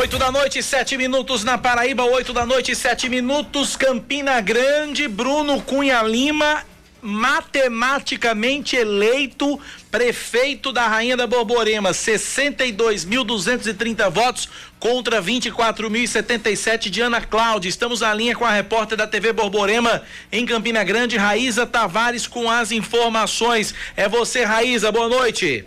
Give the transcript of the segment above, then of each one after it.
8 da noite, 7 minutos na Paraíba, 8 da noite, 7 minutos, Campina Grande, Bruno Cunha Lima, matematicamente eleito prefeito da Rainha da Borborema, 62.230 votos contra 24.077 de Ana Cláudia. Estamos na linha com a repórter da TV Borborema em Campina Grande, Raíza Tavares, com as informações. É você, Raíza, boa noite.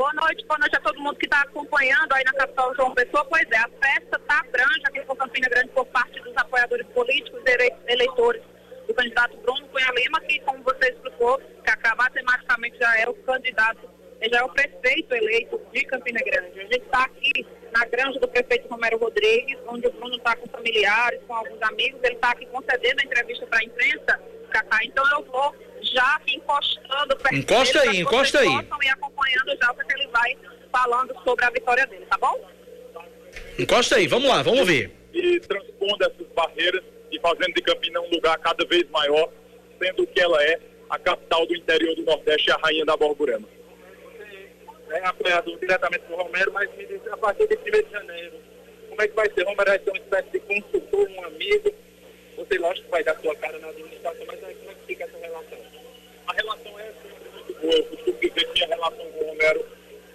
Boa noite, boa noite a todo mundo que está acompanhando aí na capital João Pessoa. Pois é, a festa está grande aqui por Campina Grande por parte dos apoiadores políticos e eleitores do candidato Bruno Cunha Lima, que, como você explicou, que acaba matematicamente já é o candidato, já é o prefeito eleito de Campina Grande. A gente está aqui na granja do prefeito Romero Rodrigues, onde o Bruno está com familiares, com alguns amigos. Ele está aqui concedendo a entrevista para a imprensa, Cacá. Então eu vou já encostando perto Encosta dele, aí, encosta aí. E acompanhando já o que ele vai falando sobre a vitória dele, tá bom? Encosta aí, vamos lá, vamos ver. E transpondo essas barreiras e fazendo de Campina um lugar cada vez maior, sendo que ela é a capital do interior do Nordeste e a rainha da Borborema. É apoiador diretamente do Romero, mas me diz a partir de 1 de janeiro, como é que vai ser? Romero vai ser uma espécie de consultor, um amigo, você lógico vai dar sua cara na administração, mas aí como é que fica essa relação? A relação é muito boa. Eu costumo dizer que a relação com o Romero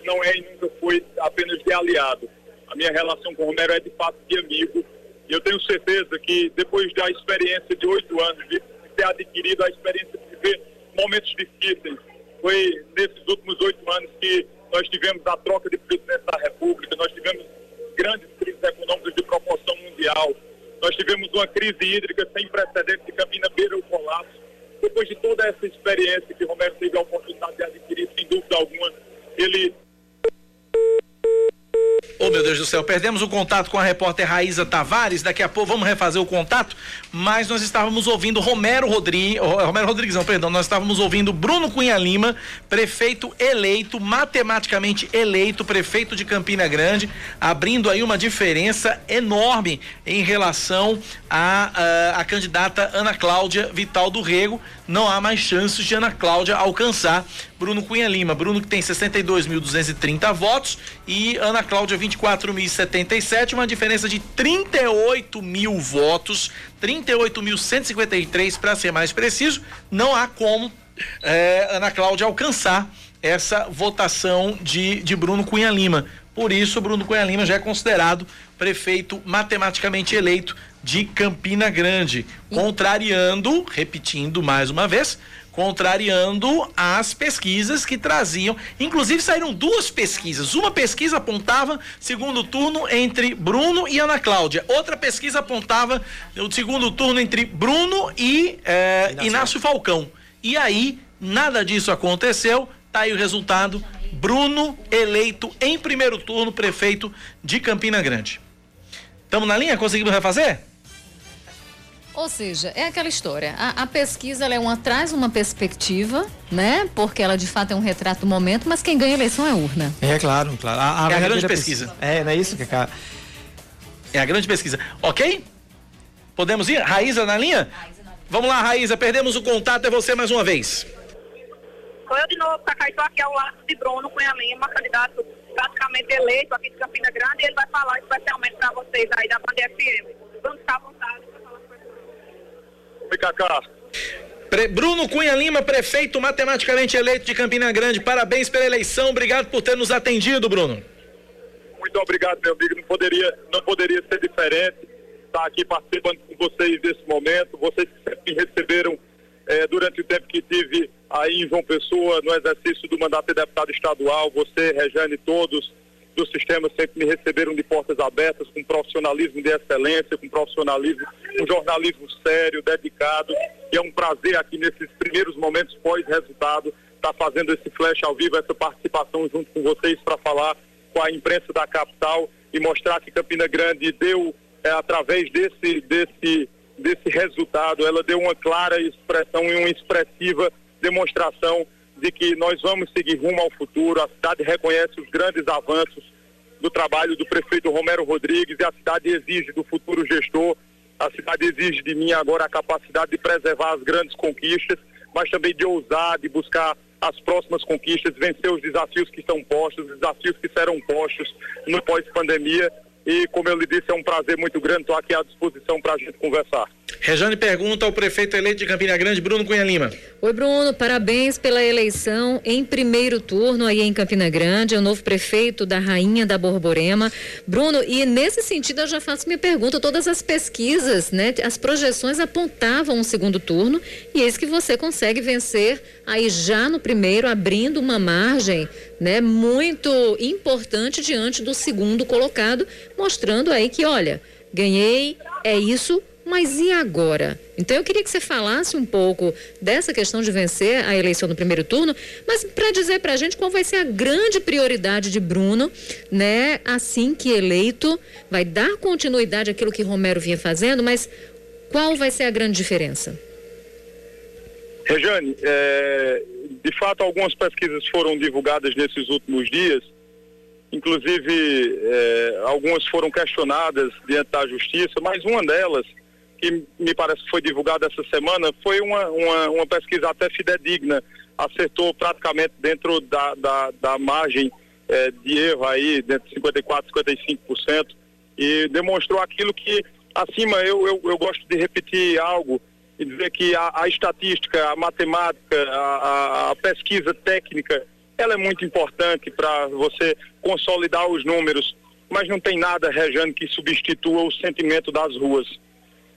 não é e nunca foi apenas de aliado. A minha relação com o Romero é de fato de amigo. E eu tenho certeza que depois da experiência de oito anos, de ter adquirido a experiência de viver momentos difíceis, foi nesses últimos oito anos que nós tivemos a troca de presidente da República, nós tivemos grandes crises econômicas de proporção mundial, nós tivemos uma crise hídrica sem precedentes de Campina beira o colapso. Depois de toda essa experiência que Romero teve a oportunidade de adquirir, sem dúvida alguma, ele Oh, meu Deus do céu, perdemos o contato com a repórter Raíza Tavares. Daqui a pouco vamos refazer o contato, mas nós estávamos ouvindo Romero Rodrigues, Romero Rodrigues, não, perdão, nós estávamos ouvindo Bruno Cunha Lima, prefeito eleito, matematicamente eleito, prefeito de Campina Grande, abrindo aí uma diferença enorme em relação à a, a, a, candidata Ana Cláudia Vital do Rego. Não há mais chances de Ana Cláudia alcançar Bruno Cunha Lima. Bruno que tem 62.230 votos e Ana Cláudia 24.077, uma diferença de 38 mil votos, 38.153 para ser mais preciso. Não há como é, Ana Cláudia alcançar essa votação de, de Bruno Cunha Lima. Por isso, Bruno Cunha Lima já é considerado prefeito matematicamente eleito de Campina Grande, contrariando, repetindo mais uma vez, contrariando as pesquisas que traziam. Inclusive saíram duas pesquisas. Uma pesquisa apontava segundo turno entre Bruno e Ana Cláudia. Outra pesquisa apontava o segundo turno entre Bruno e eh, Inácio. Inácio Falcão. E aí nada disso aconteceu. Tá aí o resultado. Bruno eleito em primeiro turno prefeito de Campina Grande. Estamos na linha? Conseguimos refazer? Ou seja, é aquela história. A, a pesquisa ela é uma traz uma perspectiva, né? Porque ela de fato é um retrato do momento, mas quem ganha a eleição é a urna. É claro, claro. A, a é a grande pesquisa. pesquisa. É, não é isso que é. É a grande pesquisa. Ok? Podemos ir? Raíza na linha? Vamos lá, Raíza. Perdemos o contato. É você mais uma vez. Sou eu de novo. Estou aqui ao lado de Bruno Cunha Lima, candidato praticamente eleito aqui de Campina Grande. E ele vai falar especialmente para vocês aí da Band FM. Bruno, está à vontade. Oi, Cacá. Bruno Cunha Lima, prefeito matematicamente eleito de Campina Grande. Parabéns pela eleição. Obrigado por ter nos atendido, Bruno. Muito obrigado, meu amigo. Não poderia, não poderia ser diferente estar aqui participando com vocês nesse momento. Vocês sempre me receberam eh, durante o tempo que tive aí em João Pessoa, no exercício do mandato de deputado estadual. Você, Rejane, todos do sistema sempre me receberam de portas abertas, com profissionalismo de excelência, com profissionalismo, um jornalismo sério, dedicado. E é um prazer aqui nesses primeiros momentos pós-resultado estar tá fazendo esse flash ao vivo, essa participação junto com vocês para falar com a imprensa da capital e mostrar que Campina Grande deu, é, através desse, desse, desse resultado, ela deu uma clara expressão e uma expressiva demonstração de que nós vamos seguir rumo ao futuro. A cidade reconhece os grandes avanços do trabalho do prefeito Romero Rodrigues e a cidade exige do futuro gestor, a cidade exige de mim agora a capacidade de preservar as grandes conquistas, mas também de ousar, de buscar as próximas conquistas, vencer os desafios que estão postos, os desafios que serão postos no pós-pandemia. E, como eu lhe disse, é um prazer muito grande, estou aqui à disposição para a gente conversar. Rejane pergunta ao prefeito eleito de Campina Grande, Bruno Cunha Lima. Oi, Bruno, parabéns pela eleição em primeiro turno aí em Campina Grande, é o novo prefeito da Rainha da Borborema. Bruno, e nesse sentido eu já faço minha pergunta, todas as pesquisas, né, as projeções apontavam um segundo turno e eis que você consegue vencer aí já no primeiro, abrindo uma margem, né, muito importante diante do segundo colocado, mostrando aí que, olha, ganhei, é isso, mas e agora? Então eu queria que você falasse um pouco dessa questão de vencer a eleição no primeiro turno, mas para dizer para a gente qual vai ser a grande prioridade de Bruno, né? Assim que eleito, vai dar continuidade àquilo que Romero vinha fazendo, mas qual vai ser a grande diferença? Rejane, é, de fato algumas pesquisas foram divulgadas nesses últimos dias, inclusive é, algumas foram questionadas diante da justiça, mas uma delas que me parece que foi divulgada essa semana, foi uma, uma, uma pesquisa até fidedigna, acertou praticamente dentro da, da, da margem eh, de erro aí, dentro de 54%, 55%, e demonstrou aquilo que, acima, eu, eu, eu gosto de repetir algo, e dizer que a, a estatística, a matemática, a, a, pesquisa técnica, ela é muito importante para você consolidar os números, mas não tem nada, Rejane, que substitua o sentimento das ruas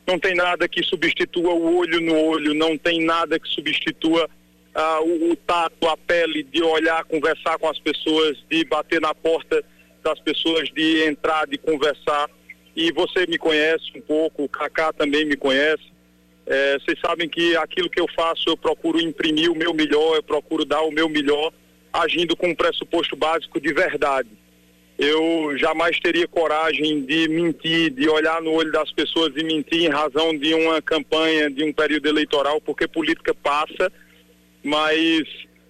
não tem nada que substitua o olho no olho, não tem nada que substitua ah, o, o, tato, a pele, de olhar, conversar com as pessoas, de bater na porta das pessoas, de entrar, de conversar. E você me conhece um pouco, o Kaká também me conhece. É, vocês sabem que aquilo que eu faço, eu procuro imprimir o meu melhor, eu procuro dar o meu melhor, agindo com um pressuposto básico de verdade eu jamais teria coragem de mentir, de olhar no olho das pessoas e mentir em razão de uma campanha, de um período eleitoral, porque política passa, mas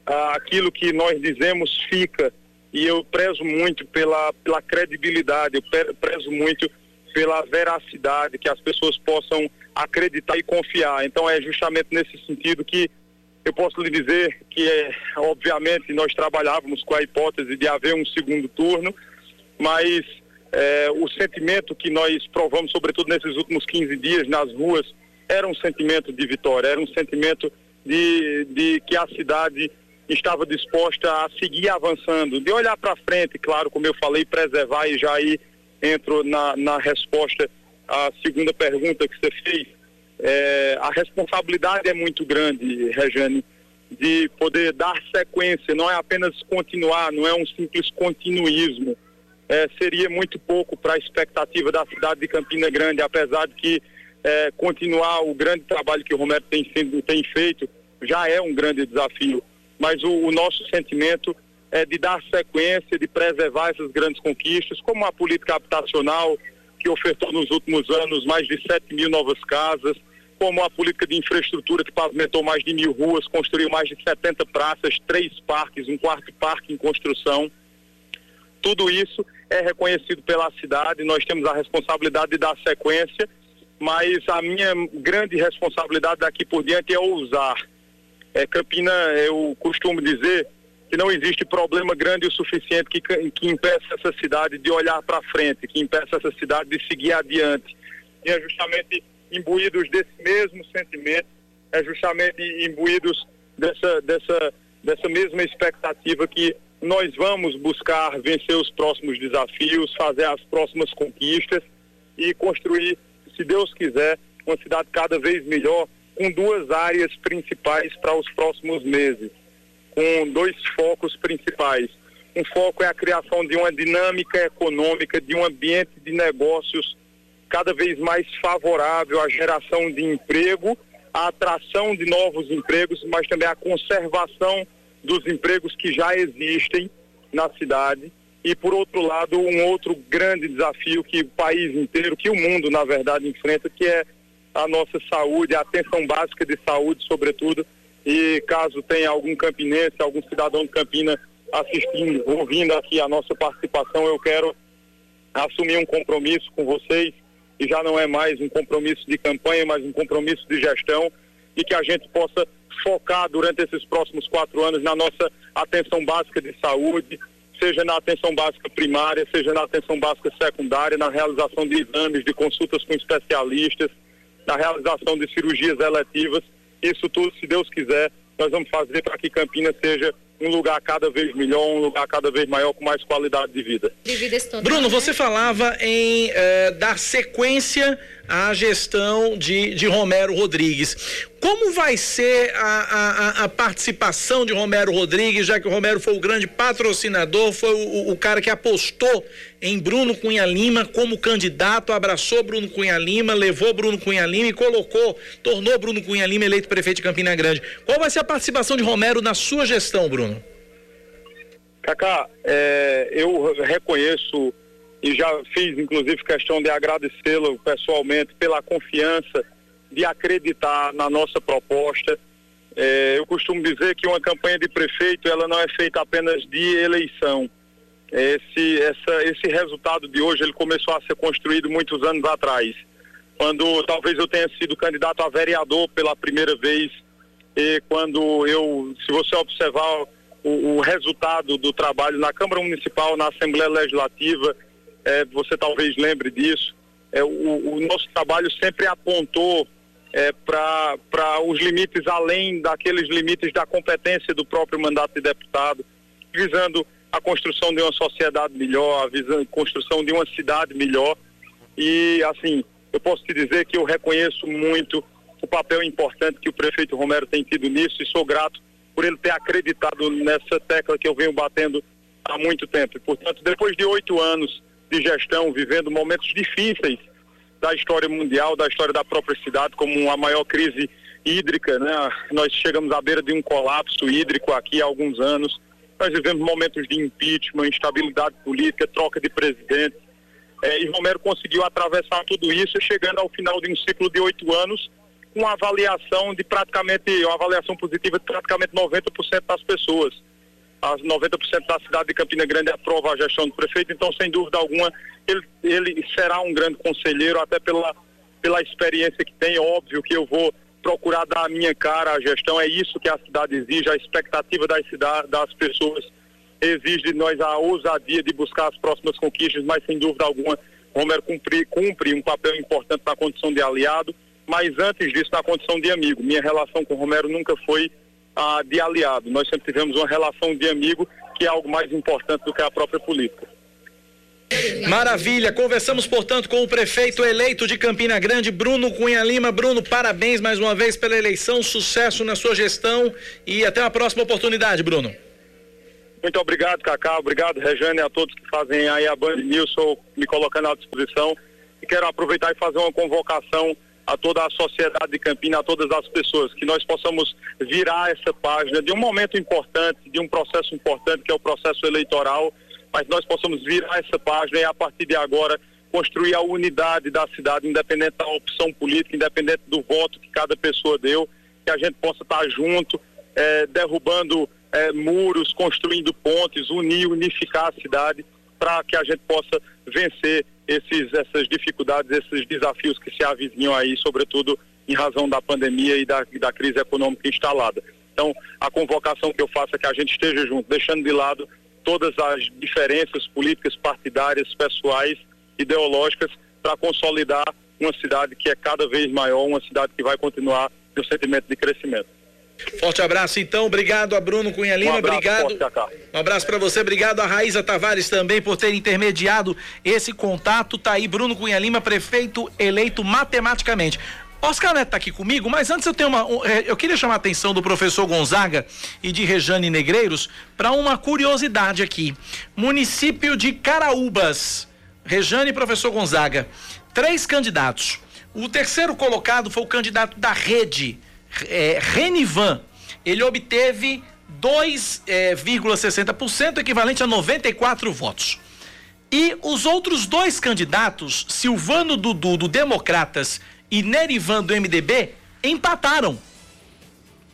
ah, aquilo que nós dizemos fica. E eu prezo muito pela, pela credibilidade, eu prezo muito pela veracidade, que as pessoas possam acreditar e confiar. Então é justamente nesse sentido que eu posso lhe dizer que, é, obviamente, nós trabalhávamos com a hipótese de haver um segundo turno, mas é, o sentimento que nós provamos, sobretudo nesses últimos 15 dias nas ruas, era um sentimento de vitória, era um sentimento de, de que a cidade estava disposta a seguir avançando, de olhar para frente, claro, como eu falei, preservar e já aí entro na, na resposta à segunda pergunta que você fez. É, a responsabilidade é muito grande, Rejane, de poder dar sequência, não é apenas continuar, não é um simples continuismo é, seria muito pouco para a expectativa da cidade de Campina Grande, apesar de que é, continuar o grande trabalho que o Romero tem, sendo, tem feito já é um grande desafio. Mas o, o nosso sentimento é de dar sequência, de preservar essas grandes conquistas, como a política habitacional, que ofertou nos últimos anos mais de 7 mil novas casas, como a política de infraestrutura que pavimentou mais de mil ruas, construiu mais de 70 praças, três parques, um quarto parque em construção. Tudo isso é reconhecido pela cidade, nós temos a responsabilidade de dar sequência, mas a minha grande responsabilidade daqui por diante é ousar. É, Campina, eu costumo dizer que não existe problema grande o suficiente que, que impeça essa cidade de olhar para frente, que impeça essa cidade de seguir adiante. E é justamente imbuídos desse mesmo sentimento, é justamente imbuídos dessa, dessa, dessa mesma expectativa que nós vamos buscar vencer os próximos desafios, fazer as próximas conquistas e construir, se Deus quiser, uma cidade cada vez melhor, com duas áreas principais para os próximos meses, com dois focos principais. Um foco é a criação de uma dinâmica econômica, de um ambiente de negócios cada vez mais favorável à geração de emprego, à atração de novos empregos, mas também à conservação dos empregos que já existem na cidade. E por outro lado um outro grande desafio que o país inteiro, que o mundo na verdade enfrenta, que é a nossa saúde, a atenção básica de saúde sobretudo. E caso tenha algum campinense, algum cidadão de Campina assistindo, ouvindo aqui a nossa participação, eu quero assumir um compromisso com vocês e já não é mais um compromisso de campanha, mas um compromisso de gestão e que a gente possa focar durante esses próximos quatro anos na nossa atenção básica de saúde, seja na atenção básica primária, seja na atenção básica secundária, na realização de exames, de consultas com especialistas, na realização de cirurgias eletivas. Isso tudo, se Deus quiser, nós vamos fazer para que Campinas seja um lugar cada vez melhor, um lugar cada vez maior com mais qualidade de vida. Bruno, você falava em eh, dar sequência à gestão de, de Romero Rodrigues. Como vai ser a, a, a, participação de Romero Rodrigues, já que o Romero foi o grande patrocinador, foi o, o cara que apostou em Bruno Cunha Lima como candidato, abraçou Bruno Cunha Lima, levou Bruno Cunha Lima e colocou, tornou Bruno Cunha Lima eleito prefeito de Campina Grande. Qual vai ser a participação de Romero na sua gestão, Bruno? Cacá, é, eu reconheço e já fiz inclusive questão de agradecê-lo pessoalmente pela confiança de acreditar na nossa proposta. É, eu costumo dizer que uma campanha de prefeito ela não é feita apenas de eleição. Esse, essa, esse resultado de hoje ele começou a ser construído muitos anos atrás, quando talvez eu tenha sido candidato a vereador pela primeira vez e quando eu, se você observar o, o resultado do trabalho na Câmara Municipal, na Assembleia Legislativa, é, você talvez lembre disso. É, o, o, nosso trabalho sempre apontou é, para os limites além daqueles limites da competência do próprio mandato de deputado, visando a construção de uma sociedade melhor, a visando, a construção de uma cidade melhor. E, assim, eu posso te dizer que eu reconheço muito o papel importante que o prefeito Romero tem tido nisso e sou grato por ele ter acreditado nessa tecla que eu venho batendo há muito tempo. E, portanto, depois de oito anos de gestão, vivendo momentos difíceis da história mundial, da história da própria cidade, como a maior crise hídrica, né? Nós chegamos à beira de um colapso hídrico aqui há alguns anos. Nós vivemos momentos de impeachment, instabilidade política, troca de presidente. É, e Romero conseguiu atravessar tudo isso, chegando ao final de um ciclo de oito anos, com uma avaliação de praticamente, uma avaliação positiva de praticamente 90% das pessoas as 90% da cidade de Campina Grande aprova a gestão do prefeito, então, sem dúvida alguma, ele, ele será um grande conselheiro, até pela, pela experiência que tem. Óbvio que eu vou procurar dar a minha cara à gestão, é isso que a cidade exige, a expectativa das, cidade, das pessoas exige de nós a ousadia de buscar as próximas conquistas, mas sem dúvida alguma, Romero cumpre, cumpre um papel importante na condição de aliado, mas antes disso, na condição de amigo. Minha relação com Romero nunca foi ah, de aliado. Nós sempre tivemos uma relação de amigo, que é algo mais importante do que a própria política. Maravilha, conversamos portanto com o prefeito eleito de Campina Grande, Bruno Cunha Lima. Bruno, parabéns mais uma vez pela eleição, sucesso na sua gestão e até uma próxima oportunidade, Bruno. Muito obrigado, Cacá, obrigado, Rejane, a todos que fazem aí a Band News, me colocando à disposição. E quero aproveitar e fazer uma convocação a toda a sociedade de Campina, a todas as pessoas, que nós possamos virar essa página de um momento importante, de um processo importante que é o processo eleitoral, mas nós possamos virar essa página e a partir de agora construir a unidade da cidade, independente da opção política, independente do voto que cada pessoa deu, que a gente possa estar junto, eh, derrubando eh, muros, construindo pontes, unir, unificar a cidade para que a gente possa vencer esses, essas dificuldades, esses desafios que se avizinham aí, sobretudo em razão da pandemia e da, da crise econômica instalada. Então, a convocação que eu faço é que a gente esteja junto, deixando de lado todas as diferenças políticas, partidárias, pessoais, ideológicas, para consolidar uma cidade que é cada vez maior, uma cidade que vai continuar no sentimento de crescimento. Forte abraço, então. Obrigado a Bruno Cunha Lima. Um obrigado. Forte, um abraço para você. Obrigado a Raíza Tavares também por ter intermediado esse contato. Tá aí Bruno Cunha Lima, prefeito eleito matematicamente. Oscar Neto está aqui comigo, mas antes eu tenho uma. É, eu queria chamar a atenção do professor Gonzaga e de Rejane Negreiros para uma curiosidade aqui. Município de Caraúbas. Rejane e professor Gonzaga. Três candidatos. O terceiro colocado foi o candidato da rede é, Renivan, ele obteve 2,60%, é, equivalente a 94 votos. E os outros dois candidatos, Silvano Dudu do Democratas e Nerivan do MDB, empataram.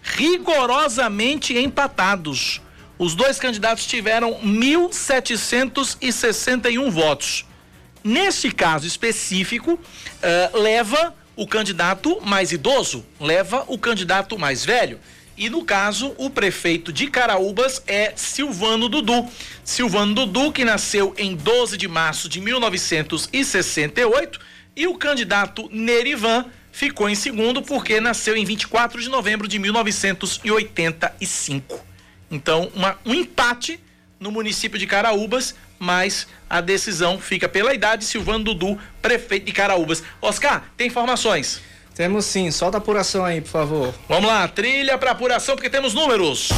Rigorosamente empatados. Os dois candidatos tiveram 1.761 votos. Neste caso específico, uh, leva o candidato mais idoso leva o candidato mais velho. E no caso, o prefeito de Caraúbas é Silvano Dudu. Silvano Dudu, que nasceu em 12 de março de 1968, e o candidato Nerivan ficou em segundo porque nasceu em 24 de novembro de 1985. Então, uma, um empate no município de Caraúbas, mas a decisão fica pela idade. Silvano Dudu, prefeito de Caraúbas. Oscar, tem informações? Temos sim, solta a apuração aí, por favor. Vamos lá, trilha para apuração, porque temos números.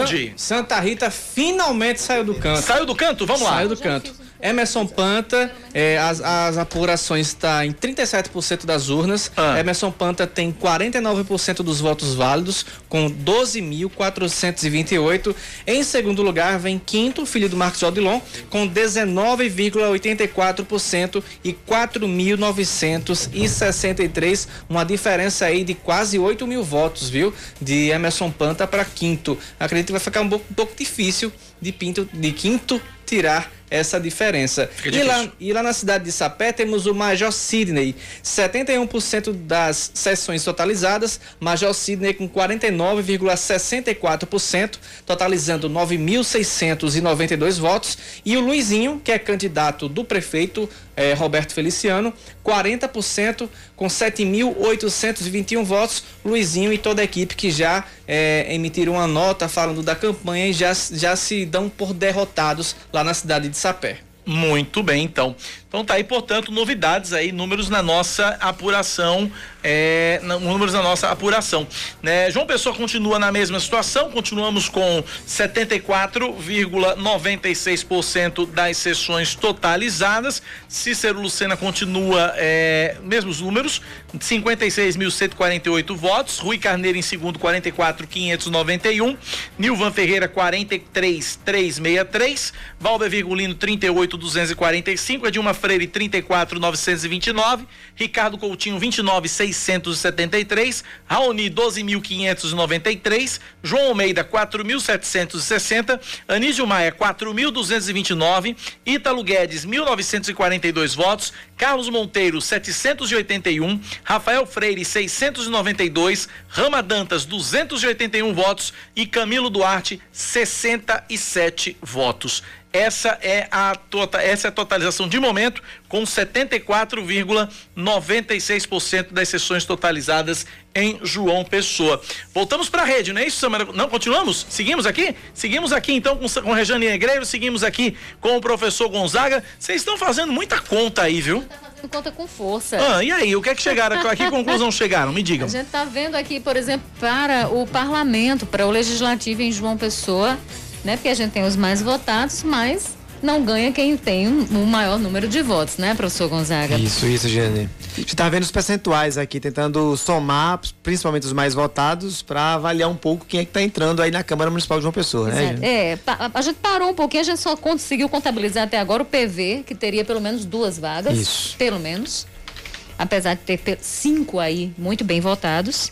Onde? Santa Rita finalmente saiu do canto. Saiu do canto? Vamos lá. Saiu do canto. Emerson Panta, é, as, as apurações está em 37% das urnas. Ah. Emerson Panta tem 49% dos votos válidos, com 12.428. Em segundo lugar, vem Quinto, filho do Marcos Odilon, com 19,84% e 4.963. Uma diferença aí de quase 8 mil votos, viu? De Emerson Panta para Quinto. Acredito que vai ficar um pouco, um pouco difícil de, Pinto, de Quinto tirar essa diferença. E lá, e lá na cidade de Sapé temos o Major Sidney, 71% das sessões totalizadas, Major Sidney com 49,64%, totalizando 9.692 votos, e o Luizinho, que é candidato do prefeito eh, Roberto Feliciano, 40% com 7.821 votos, Luizinho e toda a equipe que já eh, emitiram uma nota falando da campanha e já, já se dão por derrotados lá na cidade de Sapé. Muito bem, então. Então tá aí, portanto, novidades aí, números na nossa apuração, é, números na nossa apuração. Né? João Pessoa continua na mesma situação, continuamos com 74,96% das sessões totalizadas. Cícero Lucena continua é, mesmos números, 56.148 votos. Rui Carneiro em segundo, 44.591. Nilvan Ferreira, 43.363. Valber Virgulino, 38.245. Edilma Freire 34,929, Ricardo Coutinho 29,673, Raoni 12.593, João Almeida 4.760, Anísio Maia 4.229, Ítalo Guedes 1.942 votos, Carlos Monteiro 781, Rafael Freire 692, Rama Dantas 281 votos. E Camilo Duarte 67 votos. Essa é a tota, essa é a totalização de momento com 74,96% das sessões totalizadas em João Pessoa. Voltamos para a rede, não é isso, Samara? Não, continuamos? Seguimos aqui? Seguimos aqui então com, com Rejane Negreiro, seguimos aqui com o professor Gonzaga. Vocês estão fazendo muita conta aí, viu? Tá fazendo conta com força. Ah, e aí, o que é que chegaram? A que conclusão chegaram? Me digam. A gente está vendo aqui, por exemplo, para o parlamento, para o legislativo em João Pessoa, né? Porque a gente tem os mais votados, mas não ganha quem tem o um, maior número de votos, né, professor Gonzaga? Isso, isso, Jenny. A gente está vendo os percentuais aqui, tentando somar, principalmente os mais votados, para avaliar um pouco quem é que está entrando aí na Câmara Municipal de João Pessoa, né? É, a gente parou um pouquinho, a gente só conseguiu contabilizar até agora o PV, que teria pelo menos duas vagas. Isso. Pelo menos. Apesar de ter cinco aí muito bem votados.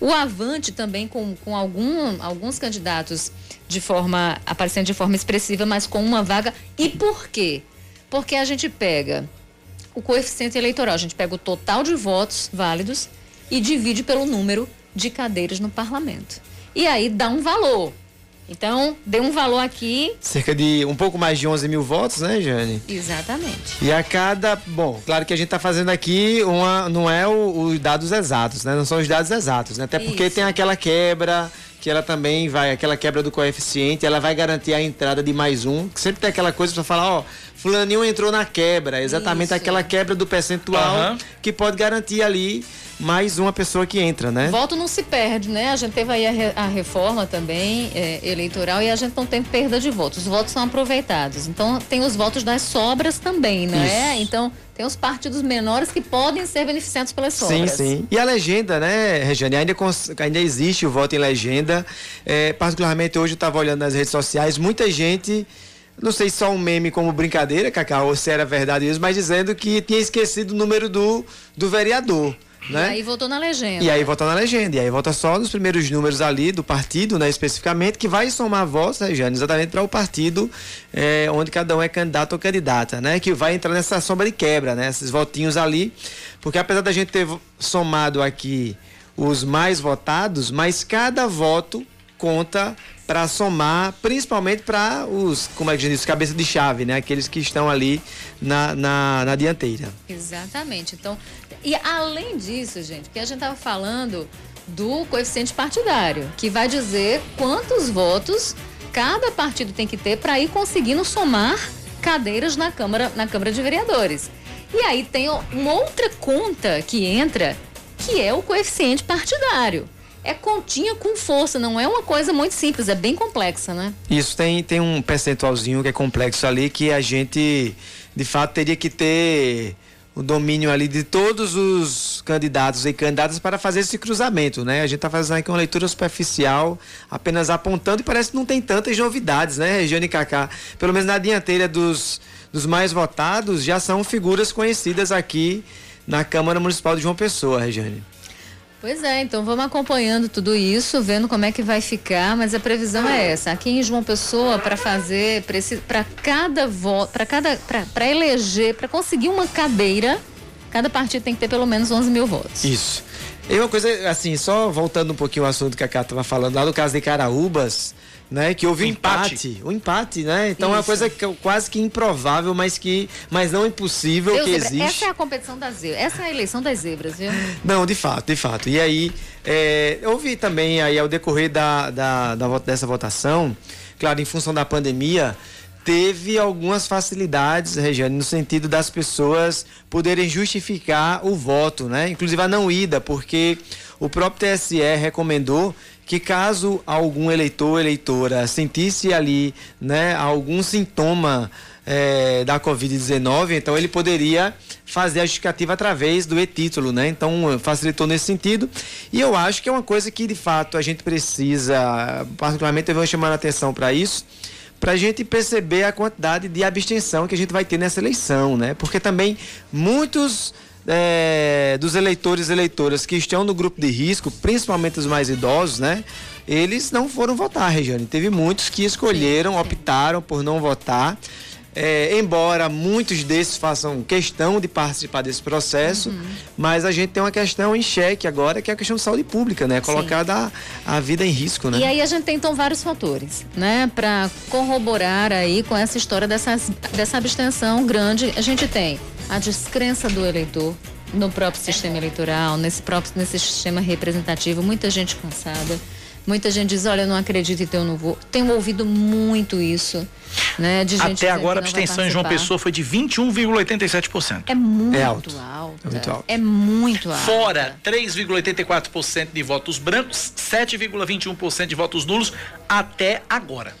O Avante também com, com algum, alguns candidatos de forma aparecendo de forma expressiva, mas com uma vaga. E por quê? Porque a gente pega o coeficiente eleitoral, a gente pega o total de votos válidos e divide pelo número de cadeiras no parlamento. E aí dá um valor. Então, dê um valor aqui. Cerca de um pouco mais de 11 mil votos, né, Jane? Exatamente. E a cada. Bom, claro que a gente está fazendo aqui uma. Não é os dados exatos, né? Não são os dados exatos, né? Até porque Isso. tem aquela quebra que ela também vai, aquela quebra do coeficiente, ela vai garantir a entrada de mais um. Que sempre tem aquela coisa para falar, ó, fulaninho entrou na quebra, exatamente Isso. aquela quebra do percentual uhum. que pode garantir ali mais uma pessoa que entra, né? Voto não se perde, né? A gente teve aí a, re, a reforma também é, eleitoral e a gente não tem perda de votos. Os votos são aproveitados. Então tem os votos das sobras também, né? Isso. Então tem os partidos menores que podem ser beneficiados pelas sobras. Sim, sim. E a legenda, né, Regiane? Ainda, ainda existe o voto em legenda. É, particularmente hoje eu estava olhando nas redes sociais, muita gente não sei se só um meme como brincadeira, Cacau, ou se era verdade isso, mas dizendo que tinha esquecido o número do, do vereador. Né? E aí votou na legenda. E aí vota na legenda. E aí vota só nos primeiros números ali do partido, né, especificamente, que vai somar votos, né, Jane, exatamente para o partido é, onde cada um é candidato ou candidata, né? Que vai entrar nessa sombra de quebra, né? Esses votinhos ali. Porque apesar da gente ter somado aqui os mais votados, mas cada voto conta para somar, principalmente para os, como é que diz, cabeça de chave, né? Aqueles que estão ali na, na, na dianteira. Exatamente. Então, e além disso, gente, que a gente estava falando do coeficiente partidário, que vai dizer quantos votos cada partido tem que ter para ir conseguindo somar cadeiras na Câmara, na Câmara de Vereadores. E aí tem uma outra conta que entra, que é o coeficiente partidário. É continha com força, não é uma coisa muito simples, é bem complexa, né? Isso, tem, tem um percentualzinho que é complexo ali que a gente, de fato, teria que ter o domínio ali de todos os candidatos e candidatas para fazer esse cruzamento, né? A gente está fazendo aqui uma leitura superficial, apenas apontando e parece que não tem tantas novidades, né, Regiane Cacá? Pelo menos na dianteira dos, dos mais votados já são figuras conhecidas aqui na Câmara Municipal de João Pessoa, Regiane. Pois é, então vamos acompanhando tudo isso, vendo como é que vai ficar, mas a previsão é essa. Aqui em João Pessoa, para fazer, para cada voto, para cada, para eleger, para conseguir uma cadeira, cada partido tem que ter pelo menos 11 mil votos. Isso. E uma coisa, assim, só voltando um pouquinho ao assunto que a Cátia estava falando, lá no caso de Caraúbas, né? Que houve um empate. empate. O empate, né? Então Isso. é uma coisa que, quase que improvável, mas que mas não impossível Deus que zebra, existe. Essa é a competição das zebras. Essa é a eleição das zebras, viu? Não, de fato, de fato. E aí, é, houve também aí ao decorrer da, da, da, dessa votação, claro, em função da pandemia, teve algumas facilidades, Regiane, no sentido das pessoas poderem justificar o voto, né? Inclusive a não ida, porque o próprio TSE recomendou que caso algum eleitor ou eleitora sentisse ali né, algum sintoma é, da Covid-19, então ele poderia fazer a justificativa através do e-título, né? Então facilitou nesse sentido. E eu acho que é uma coisa que de fato a gente precisa, particularmente eu vou chamar a atenção para isso, para a gente perceber a quantidade de abstenção que a gente vai ter nessa eleição, né? Porque também muitos é, dos eleitores e eleitoras que estão no grupo de risco, principalmente os mais idosos, né? Eles não foram votar, Regiane. Teve muitos que escolheram, optaram por não votar. É, embora muitos desses façam questão de participar desse processo, uhum. mas a gente tem uma questão em xeque agora, que é a questão de saúde pública, né? Colocada a, a, vida em risco, né? E aí a gente tem então vários fatores, né? Para corroborar aí com essa história dessas, dessa abstenção grande. A gente tem a descrença do eleitor no próprio sistema eleitoral, nesse próprio nesse sistema representativo, muita gente cansada. Muita gente diz, olha, eu não acredito então eu não vou. Tenho ouvido muito isso, né? De gente Até agora a abstenção em João Pessoa foi de 21,87%. É muito é alto. alta. É muito alto. É muito alto. Fora 3,84% de votos brancos, 7,21% de votos nulos até agora.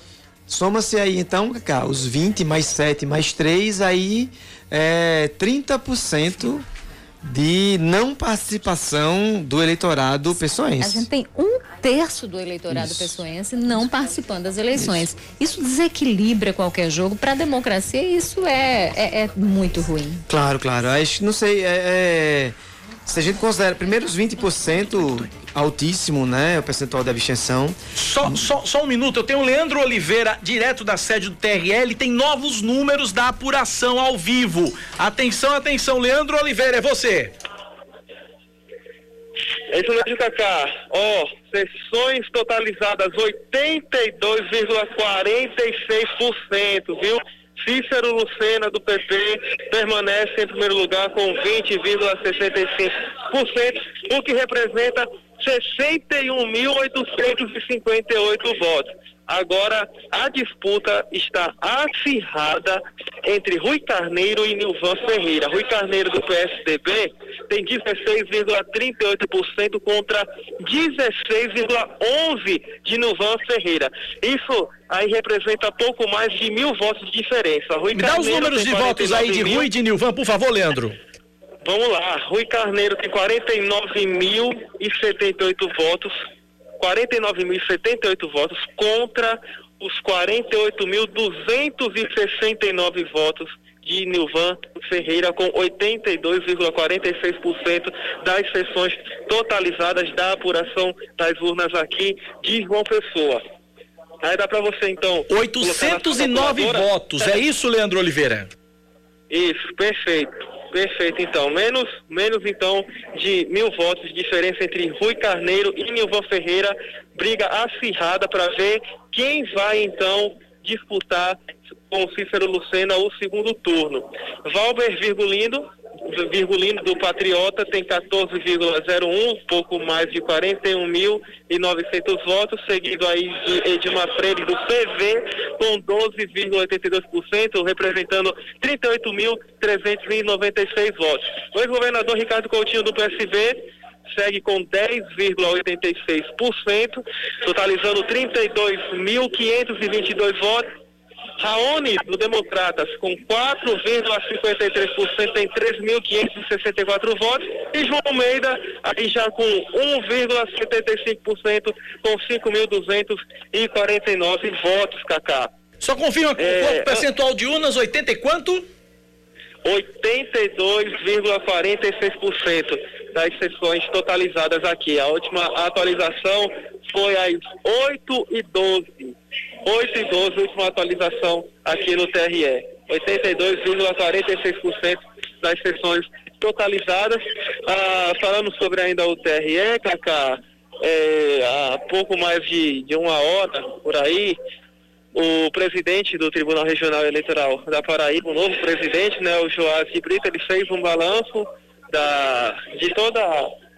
Soma-se aí então, Cacá, os 20 mais 7 mais 3, aí é 30% de não participação do eleitorado pessoense. A gente tem um terço do eleitorado isso. pessoense não participando das eleições. Isso, isso desequilibra qualquer jogo. Para a democracia, isso é, é, é, muito ruim. Claro, claro. Acho, não sei, é, é se a gente considera primeiro os 20% altíssimo, né? O percentual de abstenção. Só, só, só um minuto, eu tenho o Leandro Oliveira, direto da sede do TRL, tem novos números da apuração ao vivo. Atenção, atenção, Leandro Oliveira, é você. É isso mesmo, Cacá. Ó, oh, sessões totalizadas 82,46%, viu? Cícero Lucena, do PP, permanece em primeiro lugar com 20,65%, o que representa 61.858 votos. Agora, a disputa está acirrada entre Rui Carneiro e Nilvan Ferreira. Rui Carneiro, do PSDB, tem 16,38% contra 16,11% de Nilvan Ferreira. Isso aí representa pouco mais de mil votos de diferença. Rui Me Carneiro dá os números de votos aí de Rui e de Nilvan, por favor, Leandro. Vamos lá, Rui Carneiro tem 49.078 votos, 49.078 votos contra os 48.269 votos de Nilvan Ferreira, com 82,46% das sessões totalizadas da apuração das urnas aqui de João Pessoa. Aí dá para você então. 809 votos, é isso, Leandro Oliveira? Isso, perfeito. Perfeito, então. Menos, menos então de mil votos de diferença entre Rui Carneiro e Nilvan Ferreira. Briga acirrada para ver quem vai então disputar com Cícero Lucena o segundo turno. Valber Virgulino Virgulino do Patriota tem 14,01, pouco mais de 41.900 votos, seguido aí de Edmar Freire do PV com 12,82%, representando 38.396 votos. O ex-governador Ricardo Coutinho do PSV segue com 10,86%, totalizando 32.522 votos Raoni, do Democratas, com 4,53%, tem 3.564 votos. E João Almeida, aí já com 1,75%, com 5.249 votos, Cacá. Só confirma é, o percentual de urnas, 80 e quanto? 82,46% das sessões totalizadas aqui. A última atualização foi às 8 e 12 8 e 12, última atualização aqui no TRE. 82,46% das sessões totalizadas. Ah, falando sobre ainda o TRE, Cacá, é, há pouco mais de, de uma hora por aí, o presidente do Tribunal Regional Eleitoral da Paraíba, o novo presidente, né, o Joás de Brito, ele fez um balanço da, de toda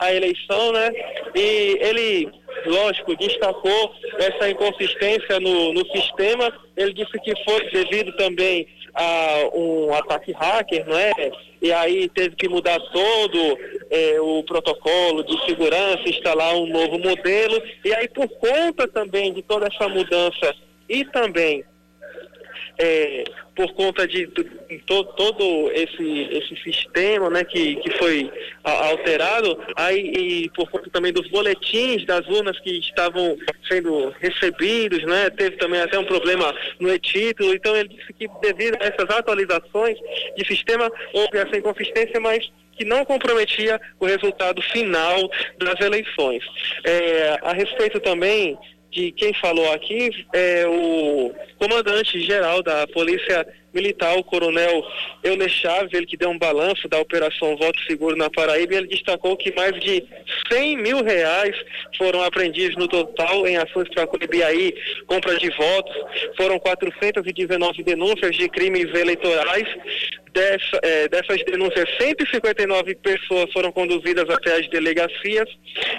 a eleição, né? E ele, lógico, destacou essa inconsistência no, no sistema. Ele disse que foi devido também a um ataque hacker, não é? E aí teve que mudar todo é, o protocolo de segurança, instalar um novo modelo. E aí, por conta também de toda essa mudança e também é, por conta de, to, todo esse, esse sistema né, que, que foi a, alterado, aí, e por conta também dos boletins das urnas que estavam sendo recebidos, né, teve também até um problema no e-título, então ele disse que devido a essas atualizações de sistema houve essa inconsistência, mas que não comprometia o resultado final das eleições. É, a respeito também de quem falou aqui é o comandante-geral da Polícia Militar, o coronel Euler Chaves, ele que deu um balanço da Operação Voto Seguro na Paraíba, ele destacou que mais de 100 mil reais foram apreendidos no total em ações para coibir aí compra de votos, foram 419 denúncias de crimes eleitorais, Dessa, é, dessas denúncias, 159 pessoas foram conduzidas até as delegacias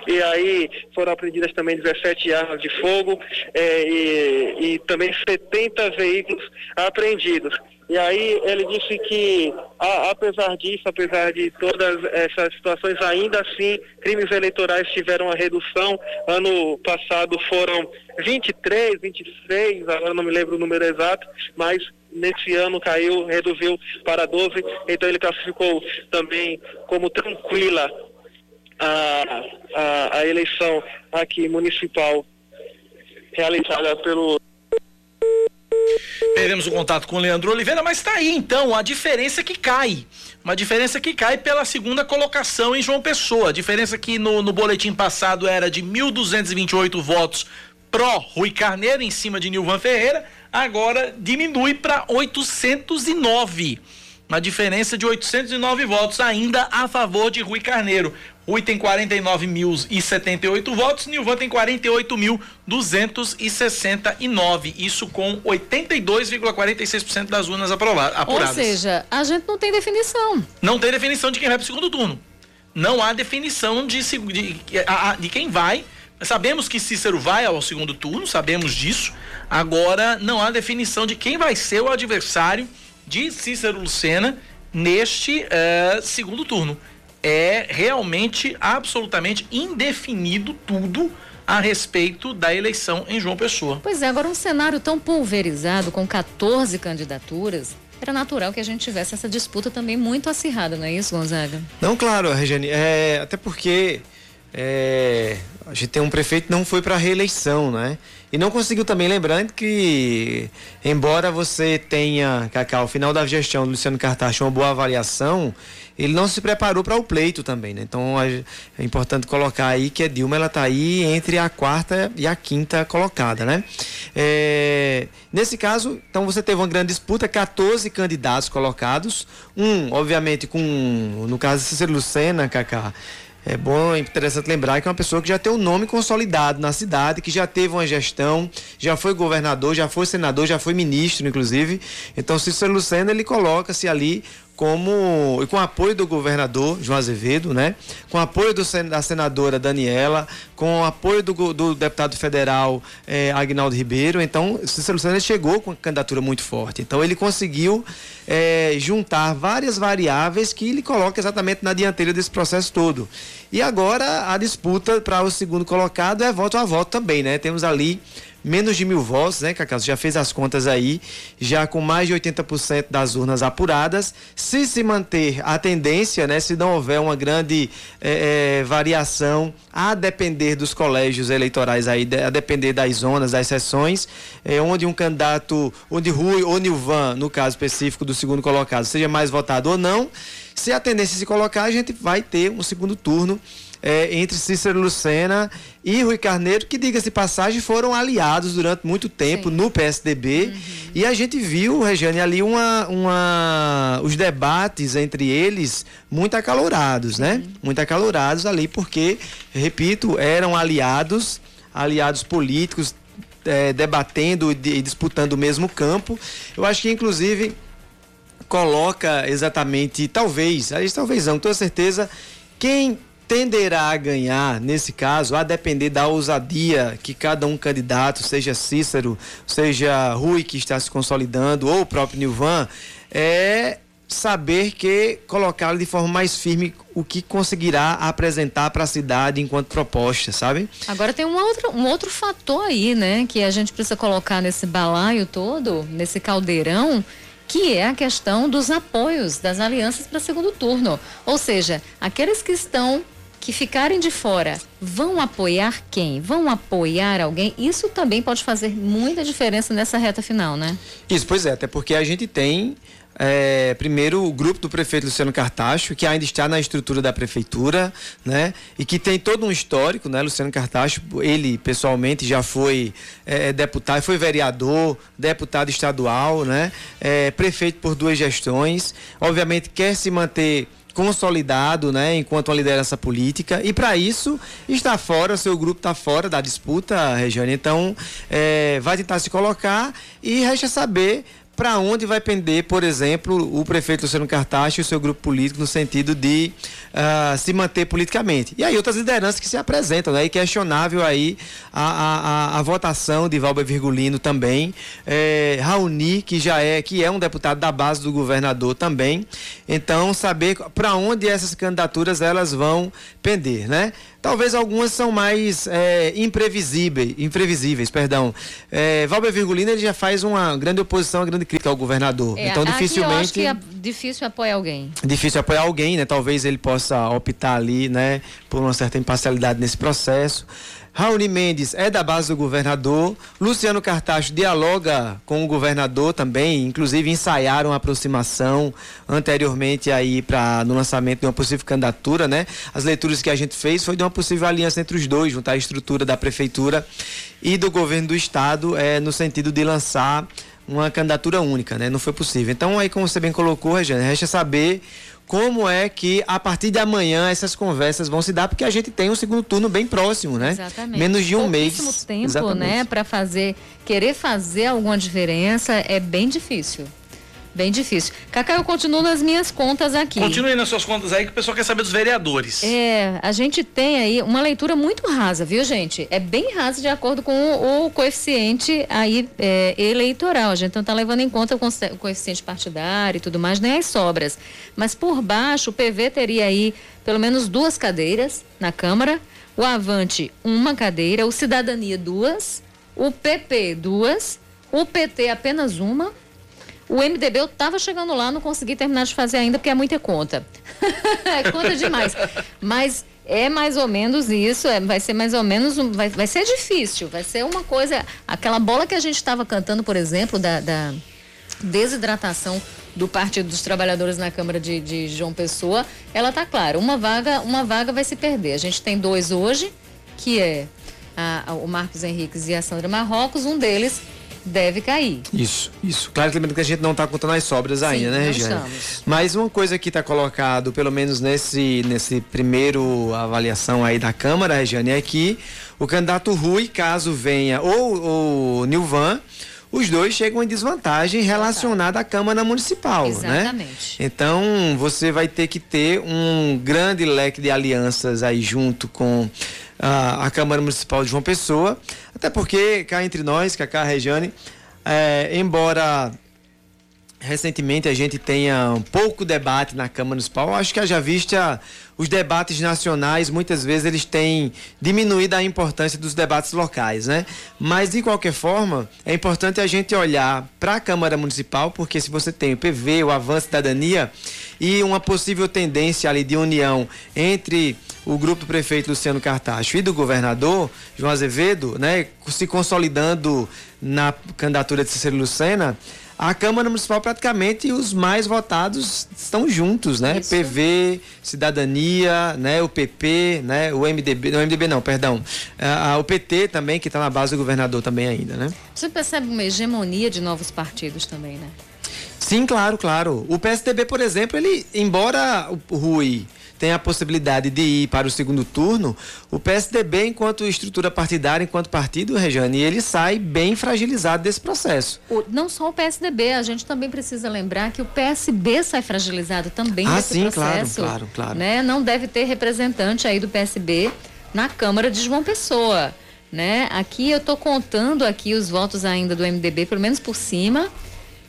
e aí foram apreendidas também 17 armas de fogo é, e, e também 70 veículos apreendidos. E aí ele disse que, a, apesar disso, apesar de todas essas situações, ainda assim, crimes eleitorais tiveram uma redução. Ano passado foram 23, 26, agora não me lembro o número exato, mas nesse ano caiu, reduziu para 12, então ele classificou também como tranquila a, a, a eleição aqui municipal realizada pelo Perdemos o contato com o Leandro Oliveira, mas está aí então a diferença que cai. Uma diferença que cai pela segunda colocação em João Pessoa. A diferença que no, no boletim passado era de 1.228 votos pró Rui Carneiro em cima de Nilvan Ferreira agora diminui para 809. Uma diferença de 809 votos ainda a favor de Rui Carneiro. Rui tem 49.078 votos, Nilvan tem 48.269. Isso com 82,46% das urnas aprovadas, apuradas. Ou seja, a gente não tem definição. Não tem definição de quem vai para o segundo turno. Não há definição de, de, de, de quem vai. Sabemos que Cícero vai ao segundo turno, sabemos disso. Agora, não há definição de quem vai ser o adversário de Cícero Lucena neste uh, segundo turno. É realmente absolutamente indefinido tudo a respeito da eleição em João Pessoa. Pois é, agora um cenário tão pulverizado, com 14 candidaturas, era natural que a gente tivesse essa disputa também muito acirrada, não é isso, Gonzaga? Não, claro, Regiane, é, até porque é, a gente tem um prefeito que não foi para reeleição, né? E não conseguiu também, lembrando que, embora você tenha, Cacau, ao final da gestão do Luciano Cartacho uma boa avaliação, ele não se preparou para o pleito também, né? Então é importante colocar aí que a Dilma ela tá aí entre a quarta e a quinta colocada, né? É, nesse caso, então você teve uma grande disputa, 14 candidatos colocados, um, obviamente, com, no caso de Cícero Lucena, Cacá, é bom, é interessante lembrar que é uma pessoa que já tem um nome consolidado na cidade, que já teve uma gestão, já foi governador, já foi senador, já foi ministro, inclusive. Então, Cícero Lucena, ele coloca-se ali como e com apoio do governador João Azevedo, né? Com apoio do, da senadora Daniela, com apoio do, do deputado federal eh, Agnaldo Ribeiro. Então, Cícero Lucena chegou com uma candidatura muito forte. Então, ele conseguiu eh, juntar várias variáveis que ele coloca exatamente na dianteira desse processo todo. E agora a disputa para o segundo colocado é voto a voto também, né? Temos ali menos de mil votos, né, Cacau? Já fez as contas aí, já com mais de 80% das urnas apuradas. Se se manter a tendência, né, se não houver uma grande é, é, variação, a depender dos colégios eleitorais aí, a depender das zonas, das sessões, é, onde um candidato, onde Rui ou Nilvan, no caso específico do segundo colocado, seja mais votado ou não, se a tendência se colocar, a gente vai ter um segundo turno é, entre Cícero Lucena e Rui Carneiro, que, diga-se passagem, foram aliados durante muito tempo Sim. no PSDB. Uhum. E a gente viu, Regiane, ali uma, uma, os debates entre eles muito acalorados, né? Uhum. Muito acalorados ali, porque, repito, eram aliados, aliados políticos, é, debatendo e disputando o mesmo campo. Eu acho que, inclusive, coloca exatamente, talvez, talvez não, com toda certeza, quem tenderá a ganhar, nesse caso, a depender da ousadia que cada um candidato, seja Cícero, seja Rui, que está se consolidando, ou o próprio Nilvan, é saber que colocá-lo de forma mais firme o que conseguirá apresentar para a cidade enquanto proposta, sabe? Agora tem um outro, um outro fator aí, né, que a gente precisa colocar nesse balaio todo, nesse caldeirão, que é a questão dos apoios das alianças para segundo turno. Ou seja, aqueles que estão que ficarem de fora vão apoiar quem? Vão apoiar alguém? Isso também pode fazer muita diferença nessa reta final, né? Isso, pois é, até porque a gente tem é, primeiro o grupo do prefeito Luciano Cartacho, que ainda está na estrutura da prefeitura, né? E que tem todo um histórico, né? Luciano Cartacho, ele pessoalmente já foi é, deputado, foi vereador, deputado estadual, né? É, prefeito por duas gestões. Obviamente quer se manter consolidado, né, enquanto uma liderança política. E para isso está fora, seu grupo está fora da disputa, Regiane. Então, é, vai tentar se colocar e resta saber para onde vai pender, por exemplo, o prefeito Luciano Cartacho e o seu grupo político no sentido de uh, se manter politicamente. E aí outras lideranças que se apresentam, né? E questionável aí a, a, a, a votação de Valber Virgulino também, é, Raoni, que já é, que é um deputado da base do governador também. Então, saber para onde essas candidaturas elas vão pender, né? Talvez algumas são mais é, imprevisíveis, imprevisíveis, perdão. É, Valber Virgulino ele já faz uma grande oposição, uma grande crítica ao governador. É, então dificilmente. Eu acho que é difícil apoiar alguém. Difícil apoiar alguém, né? Talvez ele possa optar ali, né, por uma certa imparcialidade nesse processo. Raoni Mendes é da base do governador. Luciano Cartacho dialoga com o governador também, inclusive ensaiaram uma aproximação anteriormente aí para no lançamento de uma possível candidatura, né? As leituras que a gente fez foi de uma possível aliança entre os dois, juntar a estrutura da prefeitura e do governo do estado, é, no sentido de lançar uma candidatura única, né? Não foi possível. Então aí como você bem colocou, Regiane, resta saber como é que a partir de amanhã essas conversas vão se dar, porque a gente tem um segundo turno bem próximo, né? Exatamente. Menos de um mês. tempo, né, Exatamente. né, para fazer, querer fazer alguma diferença é bem difícil. Bem difícil. Cacá, eu continuo nas minhas contas aqui. Continue nas suas contas aí que o pessoal quer saber dos vereadores. É, a gente tem aí uma leitura muito rasa, viu, gente? É bem rasa de acordo com o, o coeficiente aí é, eleitoral. A gente não está levando em conta o, o coeficiente partidário e tudo mais, nem as sobras. Mas por baixo, o PV teria aí pelo menos duas cadeiras na Câmara, o Avante, uma cadeira, o Cidadania, duas, o PP, duas, o PT, apenas uma o MDB eu estava chegando lá, não consegui terminar de fazer ainda porque é muita conta. é conta demais. Mas é mais ou menos isso, é, vai ser mais ou menos, um, vai, vai ser difícil, vai ser uma coisa, aquela bola que a gente estava cantando, por exemplo, da, da desidratação do Partido dos Trabalhadores na Câmara de, de João Pessoa, ela está clara. Uma vaga, uma vaga vai se perder. A gente tem dois hoje, que é a, a, o Marcos Henriques e a Sandra Marrocos. Um deles deve cair. Isso, isso. Claro que lembrando que a gente não está contando as sobras Sim, ainda, né, Regiane? Mas uma coisa que está colocado, pelo menos nesse, nesse primeiro avaliação aí da Câmara, Regiane, é que o candidato Rui, caso venha, ou o Nilvan, os dois chegam em desvantagem relacionada à Câmara Municipal, né? Exatamente. né? Então, você vai ter que ter um grande leque de alianças aí junto com a, a Câmara Municipal de João Pessoa, até porque cá entre nós, Cacá Regiane, é, embora recentemente a gente tenha um pouco debate na Câmara Municipal. Acho que haja vista os debates nacionais, muitas vezes eles têm diminuído a importância dos debates locais, né? Mas de qualquer forma, é importante a gente olhar para a Câmara Municipal, porque se você tem o PV, o Avanço Cidadania e uma possível tendência ali de união entre o grupo do prefeito Luciano Cartacho e do governador João Azevedo, né, se consolidando na candidatura de Cícero Lucena, a Câmara Municipal praticamente os mais votados estão juntos, né? Isso. PV, Cidadania, né? O PP, né? O MDB, não, MDB não, perdão. Uh, o PT também, que está na base do governador também ainda, né? Você percebe uma hegemonia de novos partidos também, né? Sim, claro, claro. O PSDB, por exemplo, ele, embora o Rui tem a possibilidade de ir para o segundo turno, o PSDB, enquanto estrutura partidária, enquanto partido, Regiane, ele sai bem fragilizado desse processo. O, não só o PSDB, a gente também precisa lembrar que o PSB sai fragilizado também ah, desse sim, processo. Claro, claro, claro. Né? Não deve ter representante aí do PSB na Câmara de João Pessoa. Né? Aqui eu estou contando aqui os votos ainda do MDB, pelo menos por cima.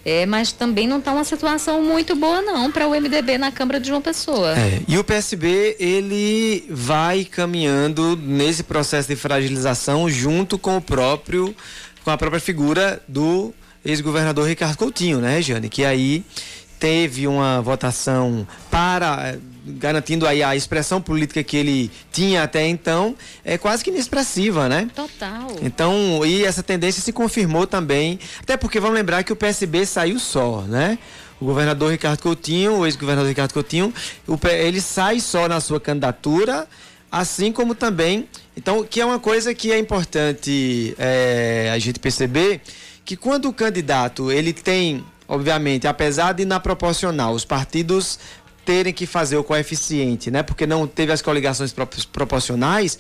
É, mas também não está uma situação muito boa não para o MDB na Câmara de João Pessoa. É, e o PSB ele vai caminhando nesse processo de fragilização junto com o próprio com a própria figura do ex-governador Ricardo Coutinho, né, Jane? Que aí teve uma votação para garantindo aí a expressão política que ele tinha até então, é quase que inexpressiva, né? Total. Então, e essa tendência se confirmou também, até porque vamos lembrar que o PSB saiu só, né? O governador Ricardo Coutinho, o ex-governador Ricardo Coutinho, ele sai só na sua candidatura, assim como também, então, que é uma coisa que é importante é, a gente perceber, que quando o candidato ele tem obviamente, apesar de na proporcional os partidos terem que fazer o coeficiente, né? Porque não teve as coligações proporcionais.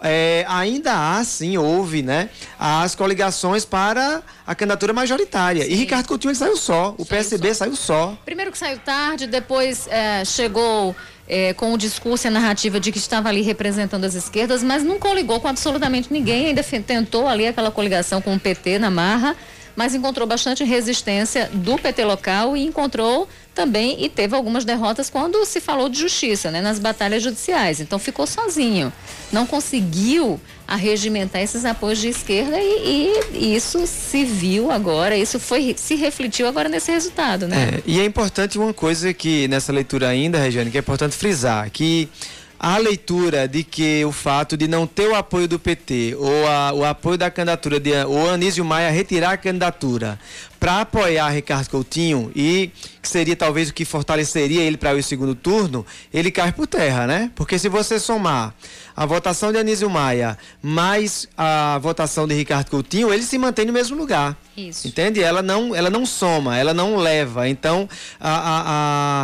É, ainda há, sim, houve, né? As coligações para a candidatura majoritária. Sim. E Ricardo Coutinho ele saiu só, o saiu PSB só. saiu só. Primeiro que saiu tarde, depois é, chegou é, com o discurso e a narrativa de que estava ali representando as esquerdas, mas não coligou com absolutamente ninguém, ainda tentou ali aquela coligação com o PT na marra mas encontrou bastante resistência do PT local e encontrou também e teve algumas derrotas quando se falou de justiça, né, nas batalhas judiciais. Então ficou sozinho, não conseguiu arregimentar esses apoios de esquerda e, e isso se viu agora, isso foi se refletiu agora nesse resultado, né? É, e é importante uma coisa que nessa leitura ainda, Regiane, que é importante frisar que a leitura de que o fato de não ter o apoio do PT ou a, o apoio da candidatura de o Anísio Maia retirar a candidatura para apoiar Ricardo Coutinho e que seria talvez o que fortaleceria ele para o segundo turno, ele cai por terra, né? Porque se você somar a votação de Anísio Maia mais a votação de Ricardo Coutinho, ele se mantém no mesmo lugar. Isso. Entende? Ela não, ela não soma, ela não leva. Então, a, a,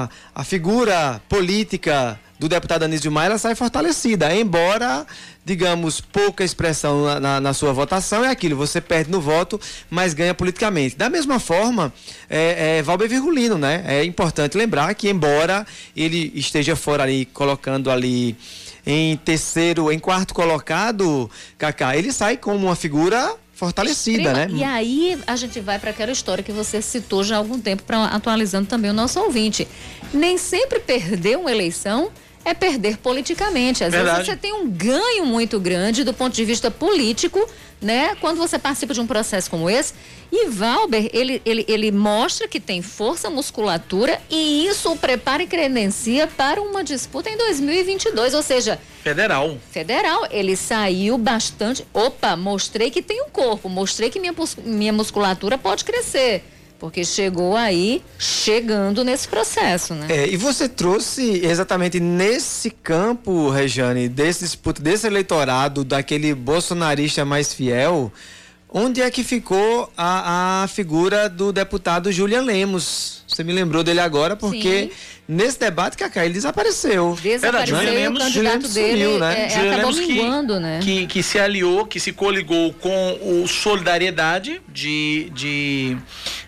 a, a figura política do deputado Anísio Maia, ela sai fortalecida, embora, digamos, pouca expressão na, na, na, sua votação, é aquilo, você perde no voto, mas ganha politicamente. Da mesma forma, é, é Valber Virgulino, né? É importante lembrar que, embora ele esteja fora ali, colocando ali em terceiro, em quarto colocado, Kaká, ele sai como uma figura fortalecida, Extrema. né? E aí a gente vai para aquela história que você citou já há algum tempo, para atualizando também o nosso ouvinte. Nem sempre perder uma eleição é perder politicamente. Às Verdade. vezes você tem um ganho muito grande do ponto de vista político, né? Quando você participa de um processo como esse. E Valber, ele, ele, ele mostra que tem força, musculatura e isso o prepara e credencia para uma disputa em 2022. Ou seja, Federal. federal, ele saiu bastante. Opa, mostrei que tem um corpo, mostrei que minha, minha musculatura pode crescer. Porque chegou aí, chegando nesse processo, né? É, e você trouxe exatamente nesse campo, Regiane, desse disputa, desse eleitorado, daquele bolsonarista mais fiel, onde é que ficou a, a figura do deputado Julian Lemos? Você me lembrou dele agora, porque Sim. nesse debate, Cacá, ele desapareceu. Desapareceu Julian e o Lemos- candidato Julian Lemos dele sumiu, né? é, é, Julian acabou Lemos que- minguando, né? Que, que se aliou, que se coligou com o Solidariedade de, de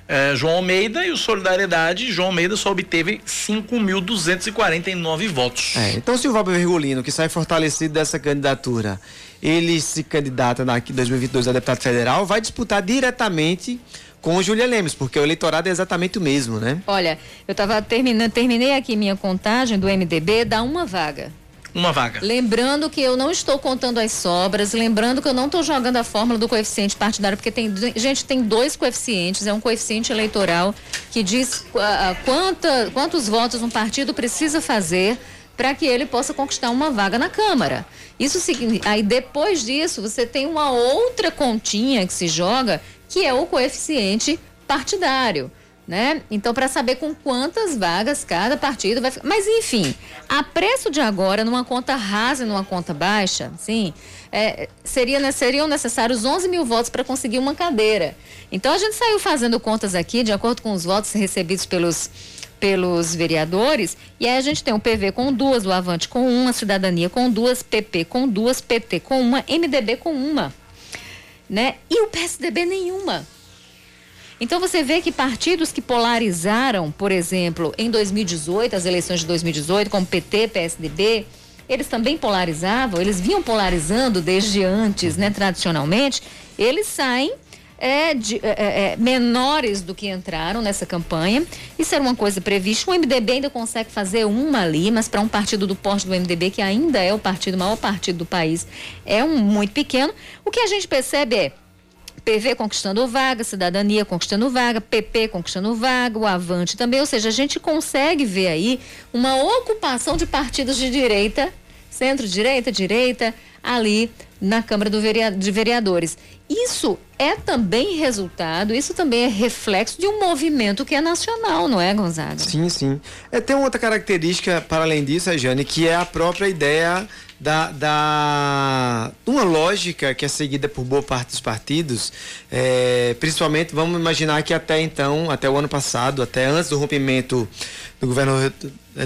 eh, João Almeida e o Solidariedade, João Almeida só obteve 5.249 votos. É, então se o Valber Virgulino, que sai fortalecido dessa candidatura, ele se candidata na 2022 a deputado federal, vai disputar diretamente com o Julian Lemes, porque o eleitorado é exatamente o mesmo, né? Olha, eu estava terminando, terminei aqui minha contagem do MDB, dá uma vaga. Uma vaga. Lembrando que eu não estou contando as sobras, lembrando que eu não estou jogando a fórmula do coeficiente partidário, porque tem, gente, tem dois coeficientes, é um coeficiente eleitoral que diz ah, quanta, quantos votos um partido precisa fazer para que ele possa conquistar uma vaga na Câmara. Isso aí depois disso, você tem uma outra continha que se joga, que é o coeficiente partidário. Né? Então, para saber com quantas vagas cada partido vai ficar. Mas, enfim, a preço de agora, numa conta rasa e numa conta baixa, sim, é, seria, né, seriam necessários 11 mil votos para conseguir uma cadeira. Então, a gente saiu fazendo contas aqui, de acordo com os votos recebidos pelos, pelos vereadores, e aí a gente tem o PV com duas, o Avante com uma, Cidadania com duas, PP com duas, PT com uma, MDB com uma. Né? E o PSDB nenhuma. Então você vê que partidos que polarizaram, por exemplo, em 2018, as eleições de 2018, como PT, PSDB, eles também polarizavam, eles vinham polarizando desde antes, né, tradicionalmente, eles saem é, de- é, é, menores do que entraram nessa campanha. Isso era uma coisa prevista. O MDB ainda consegue fazer uma ali, mas para um partido do porte do MDB, que ainda é o partido, o maior partido do país, é um muito pequeno. O que a gente percebe é PV conquistando vaga, Cidadania conquistando vaga, PP conquistando vaga, o Avante também. Ou seja, a gente consegue ver aí uma ocupação de partidos de direita, centro-direita, direita, ali na Câmara de Vereadores. Isso é também resultado, isso também é reflexo de um movimento que é nacional, não é, Gonzaga? Sim, sim. É, tem uma outra característica, para além disso, Jane, que é a própria ideia da, da uma lógica que é seguida por boa parte dos partidos, é, principalmente, vamos imaginar que até então, até o ano passado, até antes do rompimento do governador,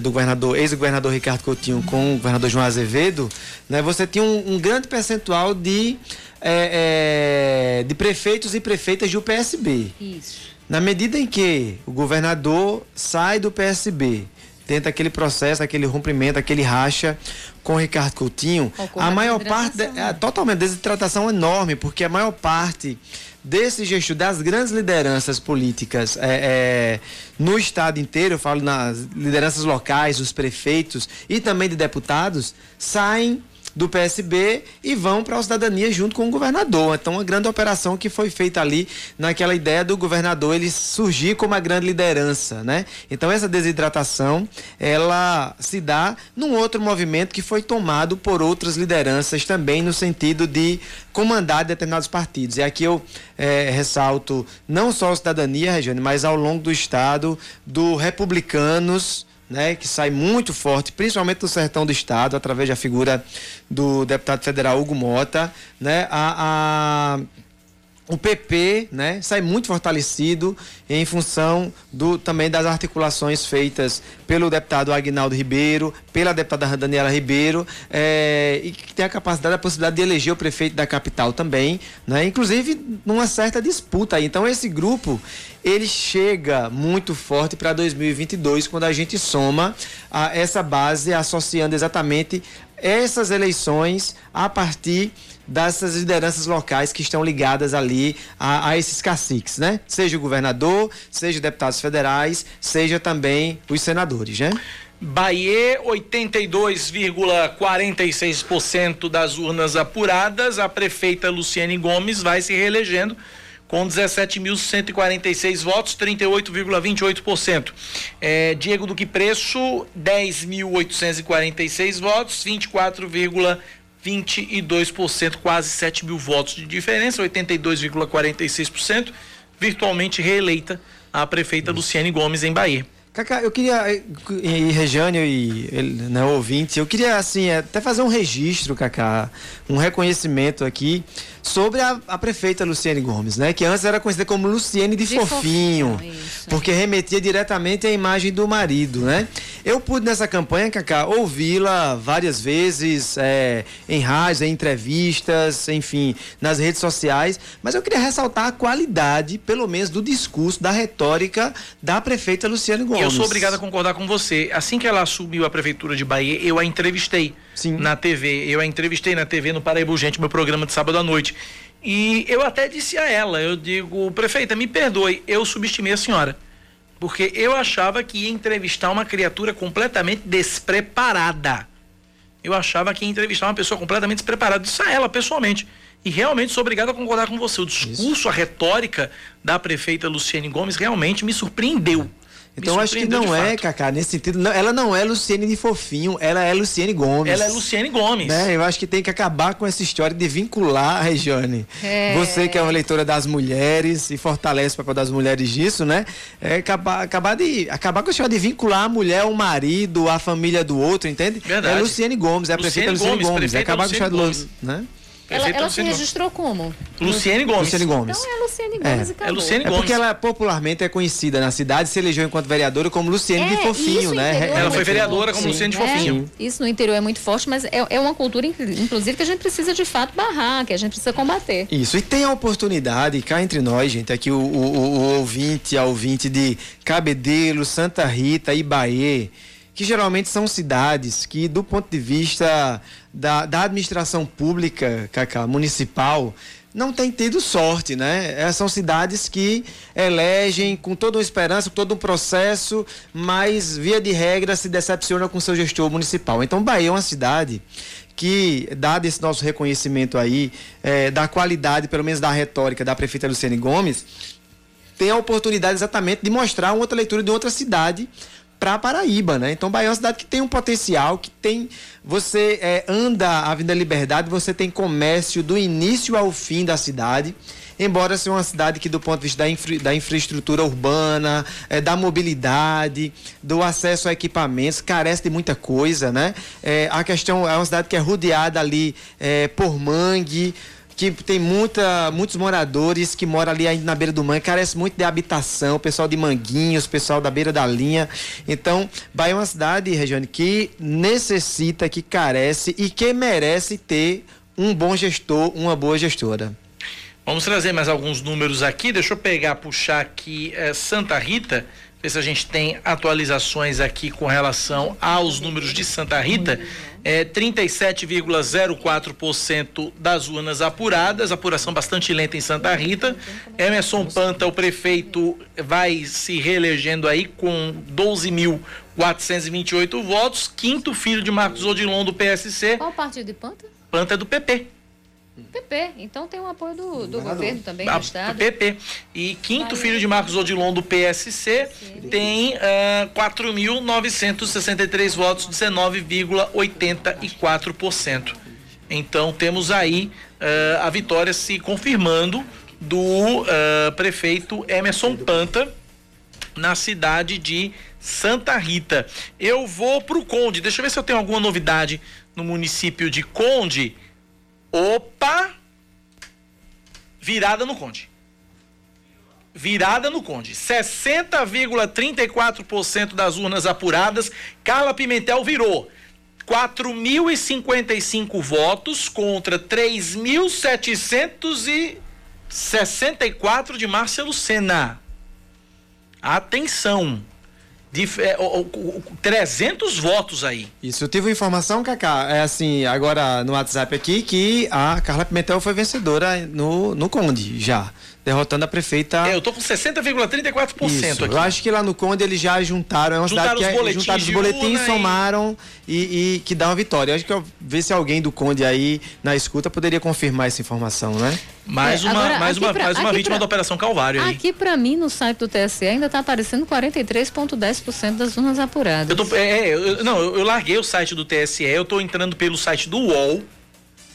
do governador ex-governador Ricardo Coutinho com o governador João Azevedo, né, você tinha um, um grande percentual de, é, é, de prefeitos e prefeitas do PSB. Isso. Na medida em que o governador sai do PSB, tenta aquele processo, aquele rompimento, aquele racha com o Ricardo Coutinho, Ocorre a maior parte desidratação. é totalmente desidratação enorme, porque a maior parte desse gestor, das grandes lideranças políticas é, é, no estado inteiro, eu falo nas lideranças locais, os prefeitos e também de deputados, saem do PSB e vão para a cidadania junto com o governador. Então, uma grande operação que foi feita ali naquela ideia do governador ele surgir como a grande liderança, né? Então, essa desidratação, ela se dá num outro movimento que foi tomado por outras lideranças também no sentido de comandar determinados partidos. E aqui eu eh, ressalto não só a cidadania, Regiane, mas ao longo do estado, do republicanos, né, que sai muito forte, principalmente no sertão do estado, através da figura do deputado federal Hugo Mota, né, a, a- o PP, né, sai muito fortalecido em função do também das articulações feitas pelo deputado Agnaldo Ribeiro, pela deputada Daniela Ribeiro, eh, e que tem a capacidade, a possibilidade de eleger o prefeito da capital também, né, inclusive numa certa disputa. Então esse grupo ele chega muito forte para 2022 quando a gente soma a essa base associando exatamente essas eleições a partir dessas lideranças locais que estão ligadas ali a, a esses caciques, né? Seja o governador, seja deputados federais, seja também os senadores, né? Bahia, 82,46% das urnas apuradas. A prefeita Luciane Gomes vai se reelegendo com 17.146 votos, 38,28%. É, Diego Duque Preço, 10.846 votos, 24,22%, quase 7 mil votos de diferença, 82,46%, virtualmente reeleita a prefeita Luciane Gomes em Bahia. Cacá, eu queria, eh, e Rejânio e né, ouvinte, eu queria assim, até fazer um registro, Cacá, um reconhecimento aqui sobre a, a, prefeita Luciene Gomes, né? Que antes era conhecida como Luciene de, de Fofinho, fofinho porque remetia diretamente à imagem do marido, né? Eu pude nessa campanha, Cacá, ouvi-la várias vezes é, em rádios, em entrevistas, enfim, nas redes sociais, mas eu queria ressaltar a qualidade, pelo menos, do discurso, da retórica da prefeita Luciene Gomes. Eu sou obrigado a concordar com você. Assim que ela assumiu a prefeitura de Bahia, eu a entrevistei Sim. na TV. Eu a entrevistei na TV no Paraíba Gente, meu programa de sábado à noite. E eu até disse a ela, eu digo, prefeita, me perdoe, eu subestimei a senhora. Porque eu achava que ia entrevistar uma criatura completamente despreparada. Eu achava que ia entrevistar uma pessoa completamente despreparada. Disse a ela pessoalmente. E realmente sou obrigado a concordar com você. O discurso, Isso. a retórica da prefeita Luciane Gomes realmente me surpreendeu. Então acho que não é, Cacá, nesse sentido. Não, ela não é Luciene de Fofinho, ela é Luciene Gomes. Ela é Luciene Gomes. Né? Eu acho que tem que acabar com essa história de vincular, Regiane. É. Você que é uma leitora das mulheres e fortalece o papel das mulheres disso, né? É acabar, acabar, de, acabar com a história de vincular a mulher, o marido, a família do outro, entende? Verdade. É Luciene Gomes, é a Luciene prefeita Luciene Gomes. Gomes. É acabar com a história Gomes. do. Né? Ela, ela se registrou como? Luciene Gomes. Luciene Gomes. Então é Luciene Gomes é. É Luciene Gomes. É porque ela popularmente é conhecida na cidade, se elegeu enquanto vereadora como Luciene é, de Fofinho, né? Ela é foi vereadora como Sim. Luciene de Fofinho. É, isso no interior é muito forte, mas é, é uma cultura, inclusive, que a gente precisa de fato barrar, que a gente precisa combater. Isso, e tem a oportunidade, cá entre nós, gente, aqui o, o, o, o ouvinte, a ouvinte de Cabedelo, Santa Rita e Bahia que geralmente são cidades que, do ponto de vista da, da administração pública, Cacá, municipal, não tem tido sorte, né? Essas são cidades que elegem com toda uma esperança, com todo um processo, mas via de regra se decepciona com seu gestor municipal. Então, Bahia é uma cidade que, dado esse nosso reconhecimento aí, é, da qualidade, pelo menos da retórica da prefeita Luciane Gomes, tem a oportunidade exatamente de mostrar uma outra leitura de outra cidade para Paraíba, né? Então Bahia é uma cidade que tem um potencial, que tem. Você é, anda a Avenida Liberdade, você tem comércio do início ao fim da cidade. Embora seja uma cidade que, do ponto de vista da, infra, da infraestrutura urbana, é, da mobilidade, do acesso a equipamentos, carece de muita coisa, né? É, a questão é uma cidade que é rodeada ali é, por mangue tem muita, muitos moradores que moram ali na beira do mangue, carece muito de habitação, o pessoal de Manguinhos, o pessoal da beira da linha. Então, Bahia é uma cidade, Regiane, que necessita, que carece e que merece ter um bom gestor, uma boa gestora. Vamos trazer mais alguns números aqui. Deixa eu pegar, puxar aqui é, Santa Rita, ver se a gente tem atualizações aqui com relação aos números de Santa Rita é, 37,04% das urnas apuradas, apuração bastante lenta em Santa Rita. Emerson Panta, o prefeito, vai se reelegendo aí com 12.428 votos. Quinto filho de Marcos Odilon do PSC. Qual partido de Panta? Panta é do PP. PP, então tem o apoio do, do governo também, do Estado. PP. E quinto filho de Marcos Odilon do PSC Sim. tem uh, ah, 4.963 votos, 19,84%. Então temos aí uh, a vitória se confirmando do uh, prefeito Emerson Panta na cidade de Santa Rita. Eu vou para o Conde, deixa eu ver se eu tenho alguma novidade no município de Conde. Opa! Virada no Conde. Virada no Conde. 60,34% das urnas apuradas, Carla Pimentel virou. 4.055 votos contra 3.764 de Márcia Lucena. Atenção de é, o, o, 300 votos aí. Isso, eu tive informação, Cacá, é assim, agora no WhatsApp aqui, que a Carla Pimentel foi vencedora no, no Conde, já. Derrotando a prefeita. É, eu tô com 60,34% aqui. Eu acho que lá no Conde eles já juntaram, é uma Juntaram cidade que os é, boletins juntaram os boletins, e- somaram e... e que dá uma vitória. Eu acho que eu ver se alguém do Conde aí na escuta poderia confirmar essa informação, né? Mais É, uma, agora, mais uma, pra- mais uma vítima pra- da Operação Calvário aí. Aqui, para mim, no site do TSE, ainda está aparecendo 43,10% das urnas apuradas. Eu tô, é, é, eu- não, eu, eu larguei o site do TSE, eu tô entrando pelo site do UOL.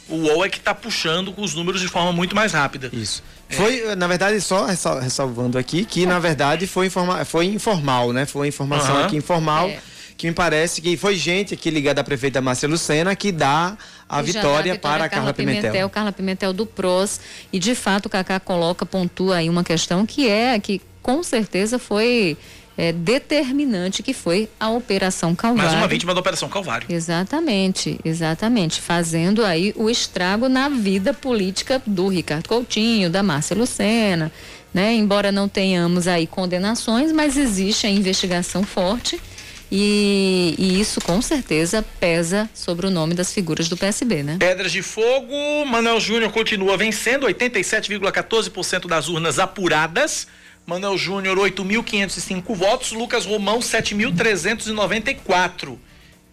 O UOL é que tá puxando com os números de forma muito mais rápida. Isso. Foi, na verdade, só ressal- ressalvando aqui, que na verdade foi, informa foi informal, né? Foi informação Aham. aqui informal. É. Que me parece que foi gente aqui ligada à prefeita Márcia Lucena que dá a vitória, dá para a Carla Pimentel. Carla Pimentel do PROS. E de fato o Cacá coloca, pontua aí uma questão que é, que com certeza foi é, determinante, que foi a Operação Calvário. Mais uma vítima da Operação Calvário. Exatamente, exatamente. Fazendo aí o estrago na vida política do Ricardo Coutinho, da Márcia Lucena, né? Embora não tenhamos aí condenações, mas existe a investigação forte e, e isso com certeza pesa sobre o nome das figuras do PSB, né? Pedras de Fogo, Manuel Júnior continua vencendo, 87,14% das urnas apuradas. Manuel Júnior, 8.505 votos. Lucas Romão, 7.394.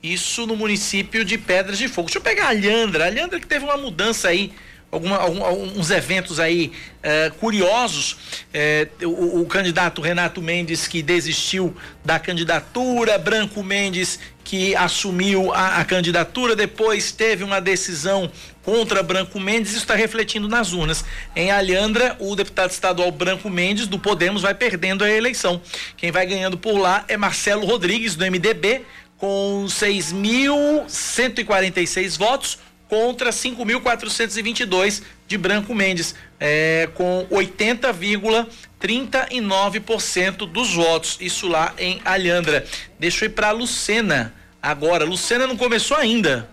Isso no município de Pedras de Fogo. Deixa eu pegar a Alhandra. A Alhandra que teve uma mudança aí, alguma, algum- alguns eventos aí eh, curiosos. Eh, o, o candidato Renato Mendes que desistiu da candidatura, Branco Mendes que assumiu a, a candidatura, depois teve uma decisão contra Branco Mendes, isso está refletindo nas urnas. Em Alhandra, o deputado estadual Branco Mendes, do Podemos, vai perdendo a eleição. Quem vai ganhando por lá é Marcelo Rodrigues, do MDB, com 6.146 votos contra 5.422 de Branco Mendes, é, com 80,39% dos votos. Isso lá em Alhandra. Deixa eu ir para Lucena agora. Lucena não começou ainda.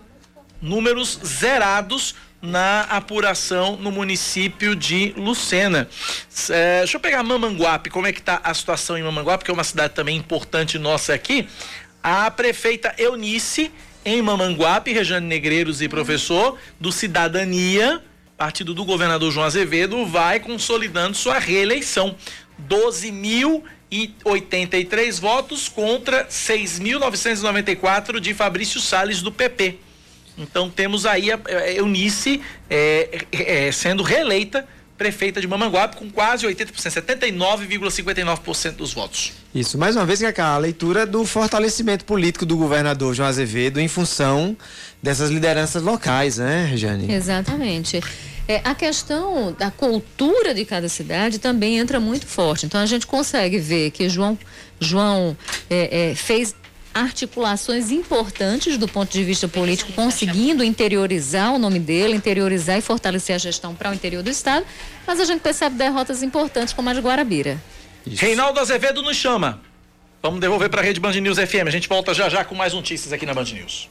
Números zerados na apuração no município de Lucena. É, deixa eu pegar Mamanguape, como é que tá a situação em Mamanguape, que é uma cidade também importante nossa aqui. A prefeita Eunice, em Mamanguape, Rejane Negreiros e professor, do Cidadania, partido do governador João Azevedo, vai consolidando sua reeleição. 12.083 votos contra 6.994 de Fabrício Salles do PP. Então temos aí a, a Eunice é, é, é, sendo reeleita prefeita de Mamanguape com quase 80%, 79,59% dos votos. Isso, mais uma vez, Cacá, a leitura do fortalecimento político do governador João Azevedo em função dessas lideranças locais, né, Rejane? Exatamente. É, a questão da cultura de cada cidade também entra muito forte. Então a gente consegue ver que João, João é, é, fez articulações importantes do ponto de vista político, conseguindo interiorizar o nome dele, interiorizar e fortalecer a gestão para o interior do estado, mas a gente percebe derrotas importantes como a de Guarabira. Reinaldo Azevedo nos chama. Vamos devolver para a Rede Band News FM. A gente volta já já com mais notícias aqui na Band News.